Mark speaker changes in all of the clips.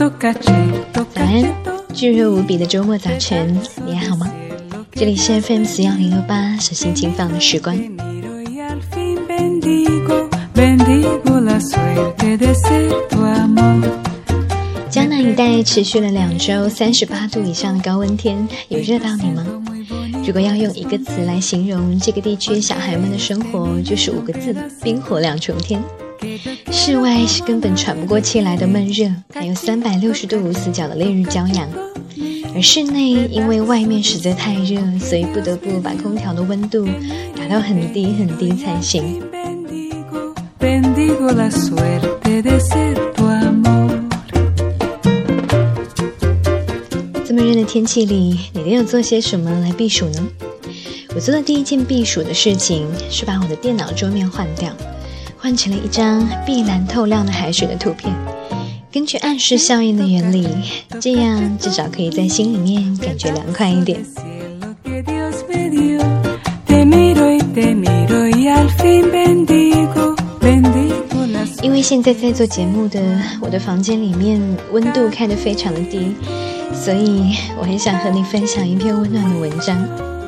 Speaker 1: 早安，炙热无比的周末早晨，你还好吗？这里是 FM 四幺零六八，小心轻放的时光。江南一带持续了两周三十八度以上的高温天，有热到你吗？如果要用一个词来形容这个地区小孩们的生活，就是五个字：冰火两重天。室外是根本喘不过气来的闷热，还有三百六十度无死角的烈日骄阳；而室内因为外面实在太热，所以不得不把空调的温度打到很低很低才行。这么热的天气里，你都有做些什么来避暑呢？我做的第一件避暑的事情是把我的电脑桌面换掉。换成了一张碧蓝透亮的海水的图片。根据暗示效应的原理，这样至少可以在心里面感觉凉快一点。因为现在在做节目的我的房间里面温度开得非常的低，所以我很想和你分享一篇温暖的文章。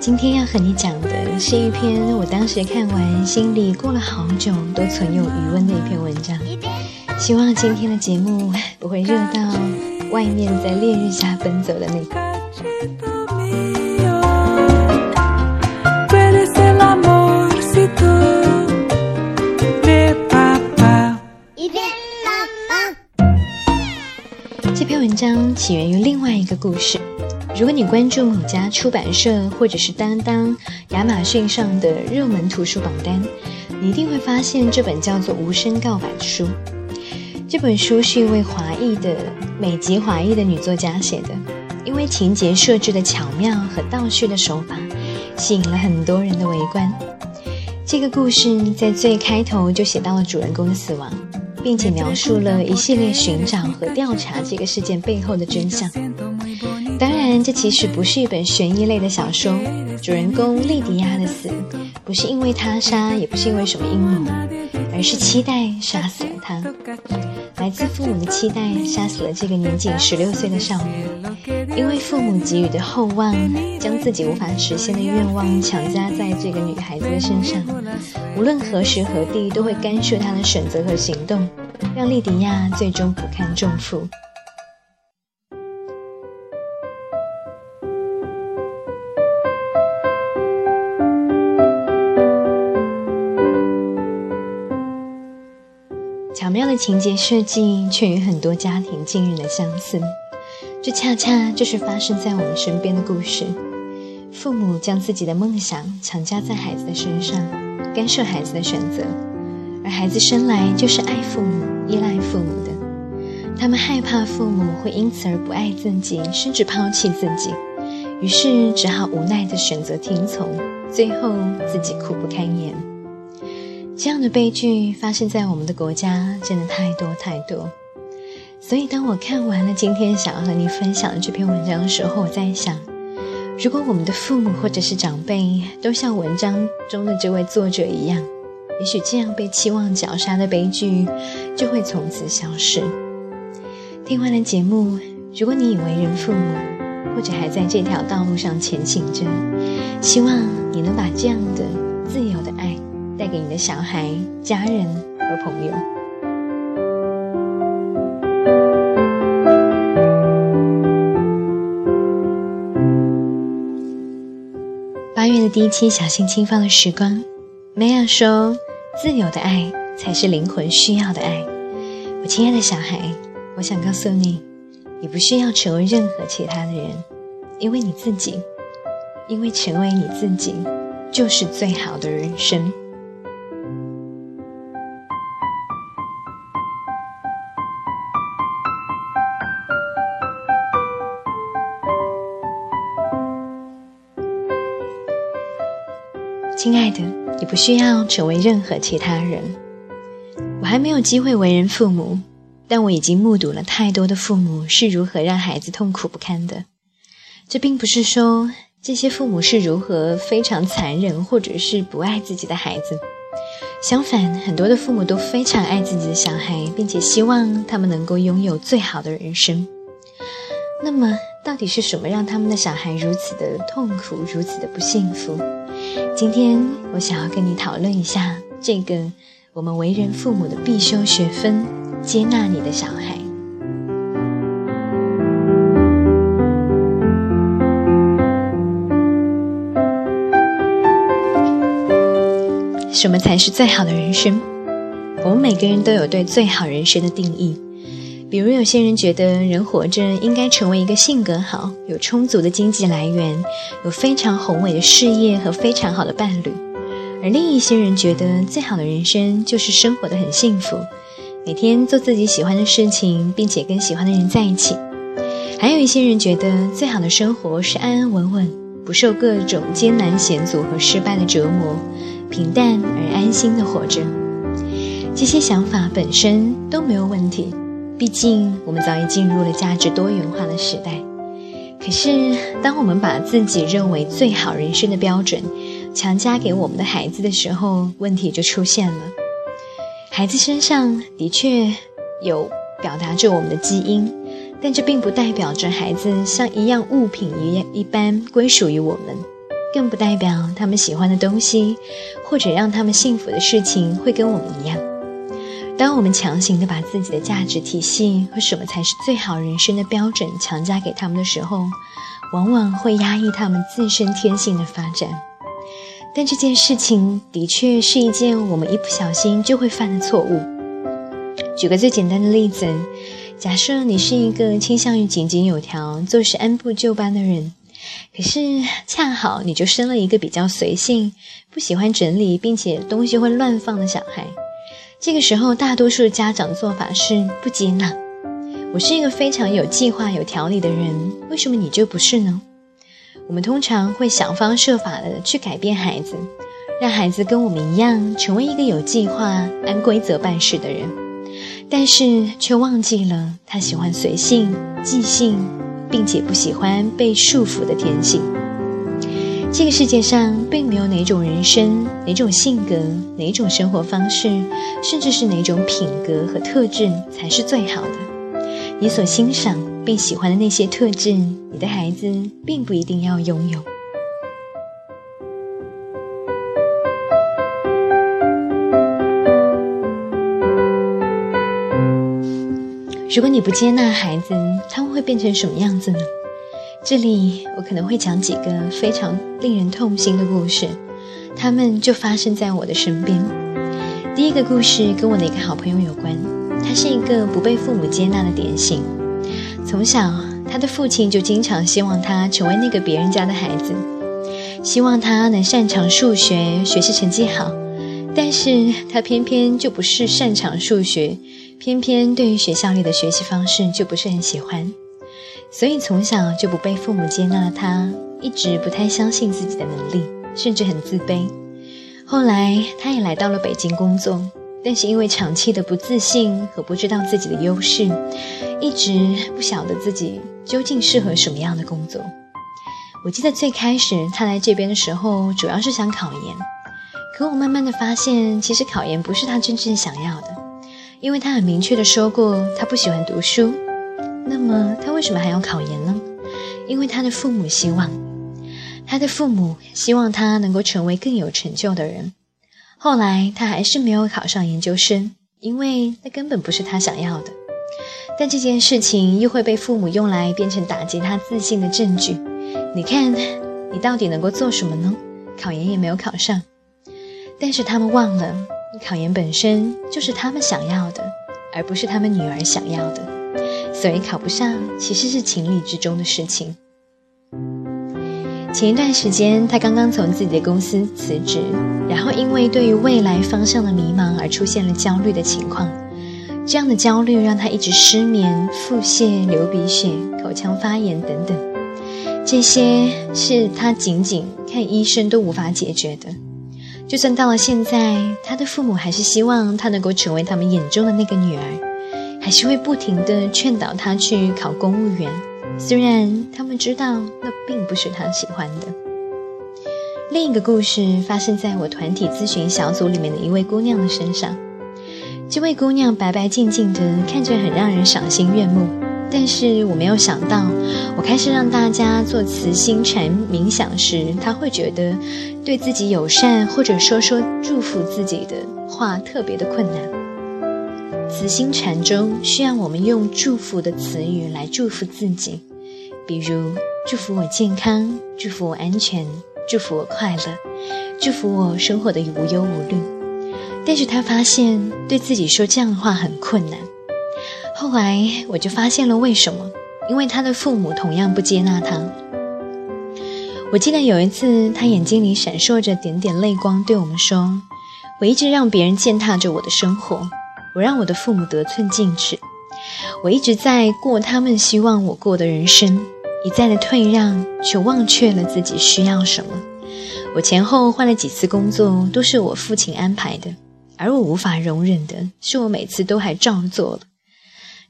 Speaker 1: 今天要和你讲的是一篇我当时看完心里过了好久都存有余温的一篇文章。希望今天的节目不会热到外面在烈日下奔走的你。这篇文章起源于另外一个故事。如果你关注某家出版社或者是当当、亚马逊上的热门图书榜单，你一定会发现这本叫做《无声告白》的书。这本书是一位华裔的美籍华裔的女作家写的，因为情节设置的巧妙和倒叙的手法，吸引了很多人的围观。这个故事在最开头就写到了主人公的死亡，并且描述了一系列寻找和调查这个事件背后的真相。这其实不是一本悬疑类的小说。主人公莉迪亚的死，不是因为他杀，也不是因为什么阴谋，而是期待杀死了他。来自父母的期待，杀死了这个年仅十六岁的少女。因为父母给予的厚望，将自己无法实现的愿望强加在这个女孩子的身上。无论何时何地，都会干涉她的选择和行动，让莉迪亚最终不堪重负。的情节设计，却与很多家庭惊人的相似。这恰恰就是发生在我们身边的故事。父母将自己的梦想强加在孩子的身上，干涉孩子的选择，而孩子生来就是爱父母、依赖父母的。他们害怕父母会因此而不爱自己，甚至抛弃自己，于是只好无奈地选择听从，最后自己苦不堪言。这样的悲剧发生在我们的国家，真的太多太多。所以，当我看完了今天想要和你分享的这篇文章的时候，我在想，如果我们的父母或者是长辈都像文章中的这位作者一样，也许这样被期望绞杀的悲剧就会从此消失。听完了节目，如果你已为人父母，或者还在这条道路上前行着，希望你能把这样的自由的爱。带给你的小孩、家人和朋友。八月的第一期《小心轻放的时光》，梅亚说：“自由的爱才是灵魂需要的爱。”我亲爱的小孩，我想告诉你，你不需要成为任何其他的人，因为你自己，因为成为你自己就是最好的人生。亲爱的，你不需要成为任何其他人。我还没有机会为人父母，但我已经目睹了太多的父母是如何让孩子痛苦不堪的。这并不是说这些父母是如何非常残忍，或者是不爱自己的孩子。相反，很多的父母都非常爱自己的小孩，并且希望他们能够拥有最好的人生。那么，到底是什么让他们的小孩如此的痛苦，如此的不幸福？今天我想要跟你讨论一下这个我们为人父母的必修学分：接纳你的小孩。什么才是最好的人生？我们每个人都有对最好人生的定义。比如，有些人觉得人活着应该成为一个性格好、有充足的经济来源、有非常宏伟的事业和非常好的伴侣；而另一些人觉得最好的人生就是生活的很幸福，每天做自己喜欢的事情，并且跟喜欢的人在一起。还有一些人觉得最好的生活是安安稳稳，不受各种艰难险阻和失败的折磨。平淡而安心的活着，这些想法本身都没有问题。毕竟我们早已进入了价值多元化的时代。可是，当我们把自己认为最好人生的标准强加给我们的孩子的时候，问题就出现了。孩子身上的确有表达着我们的基因，但这并不代表着孩子像一样物品一样一般归属于我们。更不代表他们喜欢的东西，或者让他们幸福的事情会跟我们一样。当我们强行的把自己的价值体系和什么才是最好人生的标准强加给他们的时候，往往会压抑他们自身天性的发展。但这件事情的确是一件我们一不小心就会犯的错误。举个最简单的例子，假设你是一个倾向于井井有条、做事按部就班的人。可是恰好你就生了一个比较随性、不喜欢整理，并且东西会乱放的小孩。这个时候，大多数家长的做法是不接纳。我是一个非常有计划、有条理的人，为什么你就不是呢？我们通常会想方设法的去改变孩子，让孩子跟我们一样，成为一个有计划、按规则办事的人，但是却忘记了他喜欢随性、即兴。并且不喜欢被束缚的天性。这个世界上并没有哪种人生、哪种性格、哪种生活方式，甚至是哪种品格和特质才是最好的。你所欣赏并喜欢的那些特质，你的孩子并不一定要拥有。如果你不接纳孩子，他们会变成什么样子呢？这里我可能会讲几个非常令人痛心的故事，他们就发生在我的身边。第一个故事跟我的一个好朋友有关，他是一个不被父母接纳的典型。从小，他的父亲就经常希望他成为那个别人家的孩子，希望他能擅长数学，学习成绩好，但是他偏偏就不是擅长数学。偏偏对于学校里的学习方式就不是很喜欢，所以从小就不被父母接纳的他，一直不太相信自己的能力，甚至很自卑。后来他也来到了北京工作，但是因为长期的不自信和不知道自己的优势，一直不晓得自己究竟适合什么样的工作。我记得最开始他来这边的时候，主要是想考研，可我慢慢的发现，其实考研不是他真正想要的。因为他很明确的说过，他不喜欢读书。那么他为什么还要考研呢？因为他的父母希望，他的父母希望他能够成为更有成就的人。后来他还是没有考上研究生，因为那根本不是他想要的。但这件事情又会被父母用来变成打击他自信的证据。你看，你到底能够做什么呢？考研也没有考上。但是他们忘了。考研本身就是他们想要的，而不是他们女儿想要的，所以考不上其实是情理之中的事情。前一段时间，他刚刚从自己的公司辞职，然后因为对于未来方向的迷茫而出现了焦虑的情况。这样的焦虑让他一直失眠、腹泻、流鼻血、口腔发炎等等，这些是他仅仅看医生都无法解决的。就算到了现在，他的父母还是希望他能够成为他们眼中的那个女儿，还是会不停的劝导他去考公务员。虽然他们知道那并不是他喜欢的。另一个故事发生在我团体咨询小组里面的一位姑娘的身上。这位姑娘白白净净的，看着很让人赏心悦目。但是我没有想到，我开始让大家做慈心禅冥想时，她会觉得对自己友善，或者说说祝福自己的话特别的困难。慈心禅中需要我们用祝福的词语来祝福自己，比如祝福我健康，祝福我安全，祝福我快乐，祝福我生活的无忧无虑。但是他发现对自己说这样的话很困难。后来我就发现了为什么，因为他的父母同样不接纳他。我记得有一次，他眼睛里闪烁着点点泪光，对我们说：“我一直让别人践踏着我的生活，我让我的父母得寸进尺，我一直在过他们希望我过的人生，一再的退让，却忘却了自己需要什么。我前后换了几次工作，都是我父亲安排的，而我无法容忍的是，我每次都还照做了。”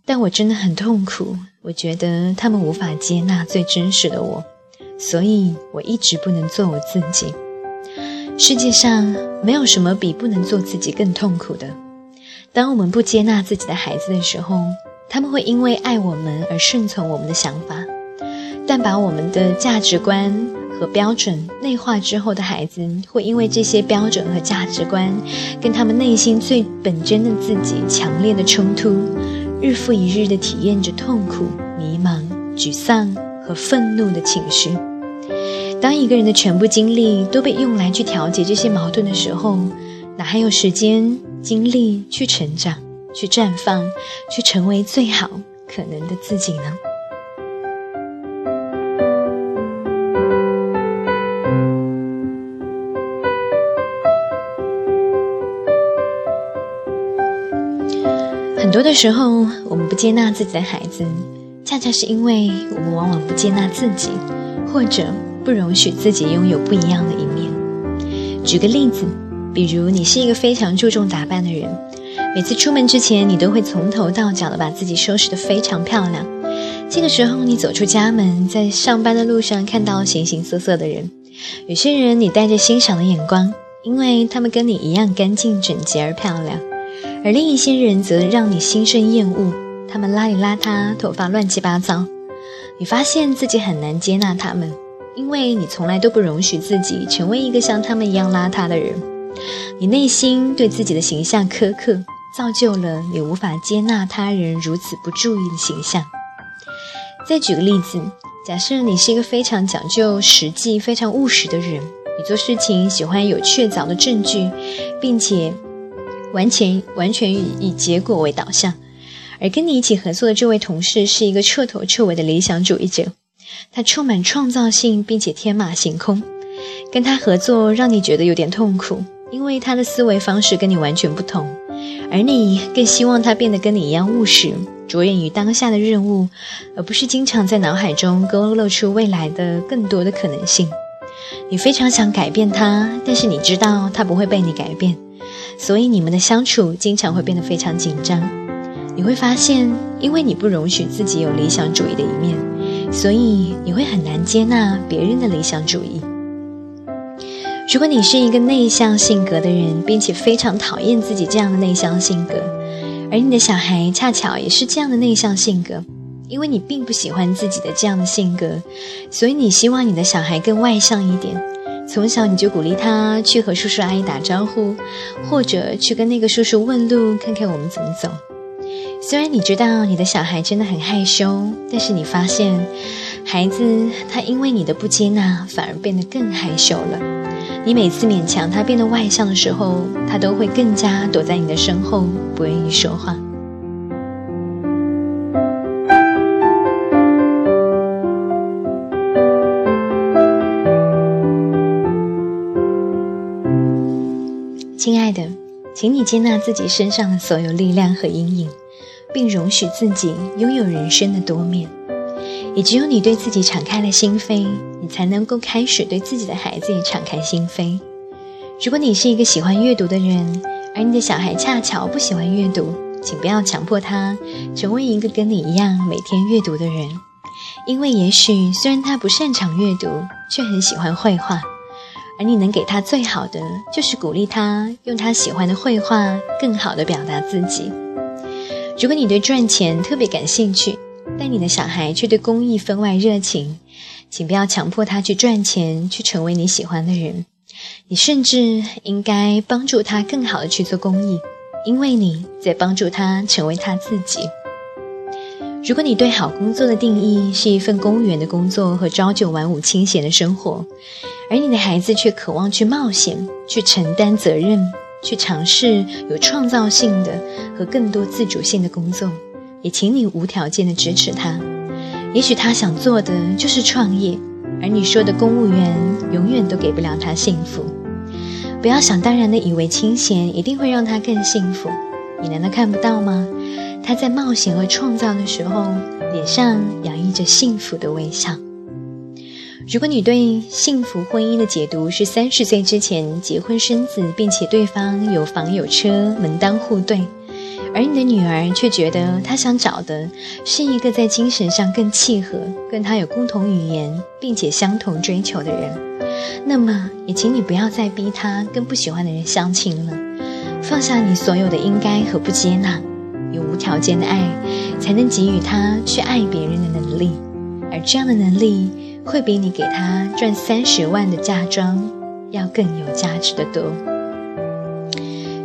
Speaker 1: 但我真的很痛苦，我觉得他们无法接纳最真实的我，所以我一直不能做我自己。世界上没有什么比不能做自己更痛苦的。当我们不接纳自己的孩子的时候，他们会因为爱我们而顺从我们的想法，但把我们的价值观和标准内化之后的孩子，会因为这些标准和价值观跟他们内心最本真的自己强烈的冲突。日复一日地体验着痛苦、迷茫、沮丧和愤怒的情绪。当一个人的全部精力都被用来去调节这些矛盾的时候，哪还有时间、精力去成长、去绽放、去成为最好可能的自己呢？很多的时候，我们不接纳自己的孩子，恰恰是因为我们往往不接纳自己，或者不容许自己拥有不一样的一面。举个例子，比如你是一个非常注重打扮的人，每次出门之前，你都会从头到脚的把自己收拾得非常漂亮。这个时候，你走出家门，在上班的路上看到形形色色的人，有些人你带着欣赏的眼光，因为他们跟你一样干净整洁而漂亮。而另一些人则让你心生厌恶，他们邋里邋遢，头发乱七八糟。你发现自己很难接纳他们，因为你从来都不容许自己成为一个像他们一样邋遢的人。你内心对自己的形象苛刻，造就了你无法接纳他人如此不注意的形象。再举个例子，假设你是一个非常讲究实际、非常务实的人，你做事情喜欢有确凿的证据，并且。完全完全以以结果为导向，而跟你一起合作的这位同事是一个彻头彻尾的理想主义者，他充满创造性，并且天马行空。跟他合作让你觉得有点痛苦，因为他的思维方式跟你完全不同，而你更希望他变得跟你一样务实，着眼于当下的任务，而不是经常在脑海中勾勒出未来的更多的可能性。你非常想改变他，但是你知道他不会被你改变。所以你们的相处经常会变得非常紧张。你会发现，因为你不容许自己有理想主义的一面，所以你会很难接纳别人的理想主义。如果你是一个内向性格的人，并且非常讨厌自己这样的内向性格，而你的小孩恰巧也是这样的内向性格，因为你并不喜欢自己的这样的性格，所以你希望你的小孩更外向一点。从小你就鼓励他去和叔叔阿姨打招呼，或者去跟那个叔叔问路，看看我们怎么走。虽然你知道你的小孩真的很害羞，但是你发现，孩子他因为你的不接纳，反而变得更害羞了。你每次勉强他变得外向的时候，他都会更加躲在你的身后，不愿意说话。亲爱的，请你接纳自己身上的所有力量和阴影，并容许自己拥有人生的多面。也只有你对自己敞开了心扉，你才能够开始对自己的孩子也敞开心扉。如果你是一个喜欢阅读的人，而你的小孩恰巧不喜欢阅读，请不要强迫他成为一个跟你一样每天阅读的人，因为也许虽然他不擅长阅读，却很喜欢绘画。而你能给他最好的，就是鼓励他用他喜欢的绘画，更好的表达自己。如果你对赚钱特别感兴趣，但你的小孩却对公益分外热情，请不要强迫他去赚钱，去成为你喜欢的人。你甚至应该帮助他更好的去做公益，因为你在帮助他成为他自己。如果你对好工作的定义是一份公务员的工作和朝九晚五清闲的生活，而你的孩子却渴望去冒险、去承担责任、去尝试有创造性的和更多自主性的工作，也请你无条件的支持他。也许他想做的就是创业，而你说的公务员永远都给不了他幸福。不要想当然的以为清闲一定会让他更幸福，你难道看不到吗？他在冒险和创造的时候，脸上洋溢着幸福的微笑。如果你对幸福婚姻的解读是三十岁之前结婚生子，并且对方有房有车，门当户对，而你的女儿却觉得她想找的是一个在精神上更契合、跟她有共同语言，并且相同追求的人，那么也请你不要再逼她跟不喜欢的人相亲了，放下你所有的应该和不接纳。有无条件的爱，才能给予她去爱别人的能力，而这样的能力会比你给她赚三十万的嫁妆要更有价值的多。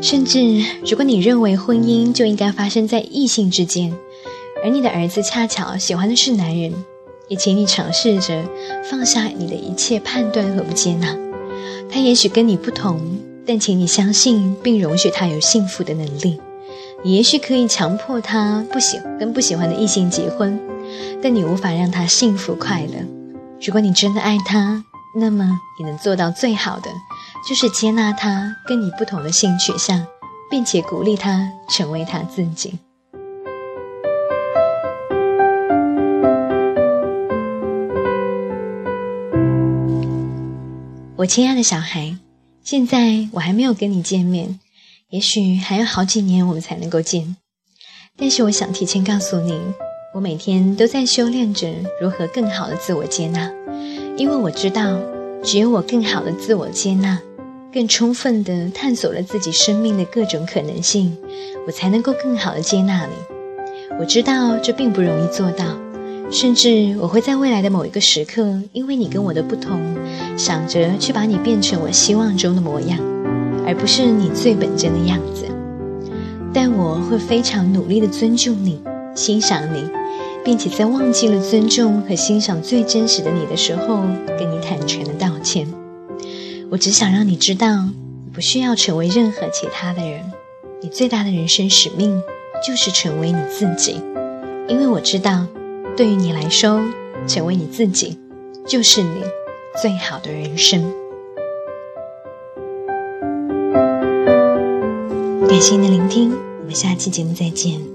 Speaker 1: 甚至，如果你认为婚姻就应该发生在异性之间，而你的儿子恰巧喜欢的是男人，也请你尝试着放下你的一切判断和不接纳。他也许跟你不同，但请你相信并容许他有幸福的能力。你也许可以强迫他不喜跟不喜欢的异性结婚，但你无法让他幸福快乐。如果你真的爱他，那么你能做到最好的，就是接纳他跟你不同的性取向，并且鼓励他成为他自己。我亲爱的小孩，现在我还没有跟你见面。也许还有好几年我们才能够见，但是我想提前告诉你，我每天都在修炼着如何更好的自我接纳，因为我知道，只有我更好的自我接纳，更充分的探索了自己生命的各种可能性，我才能够更好的接纳你。我知道这并不容易做到，甚至我会在未来的某一个时刻，因为你跟我的不同，想着去把你变成我希望中的模样。而不是你最本真的样子，但我会非常努力的尊重你、欣赏你，并且在忘记了尊重和欣赏最真实的你的时候，跟你坦诚的道歉。我只想让你知道，你不需要成为任何其他的人，你最大的人生使命就是成为你自己，因为我知道，对于你来说，成为你自己就是你最好的人生。感谢您的聆听，我们下期节目再见。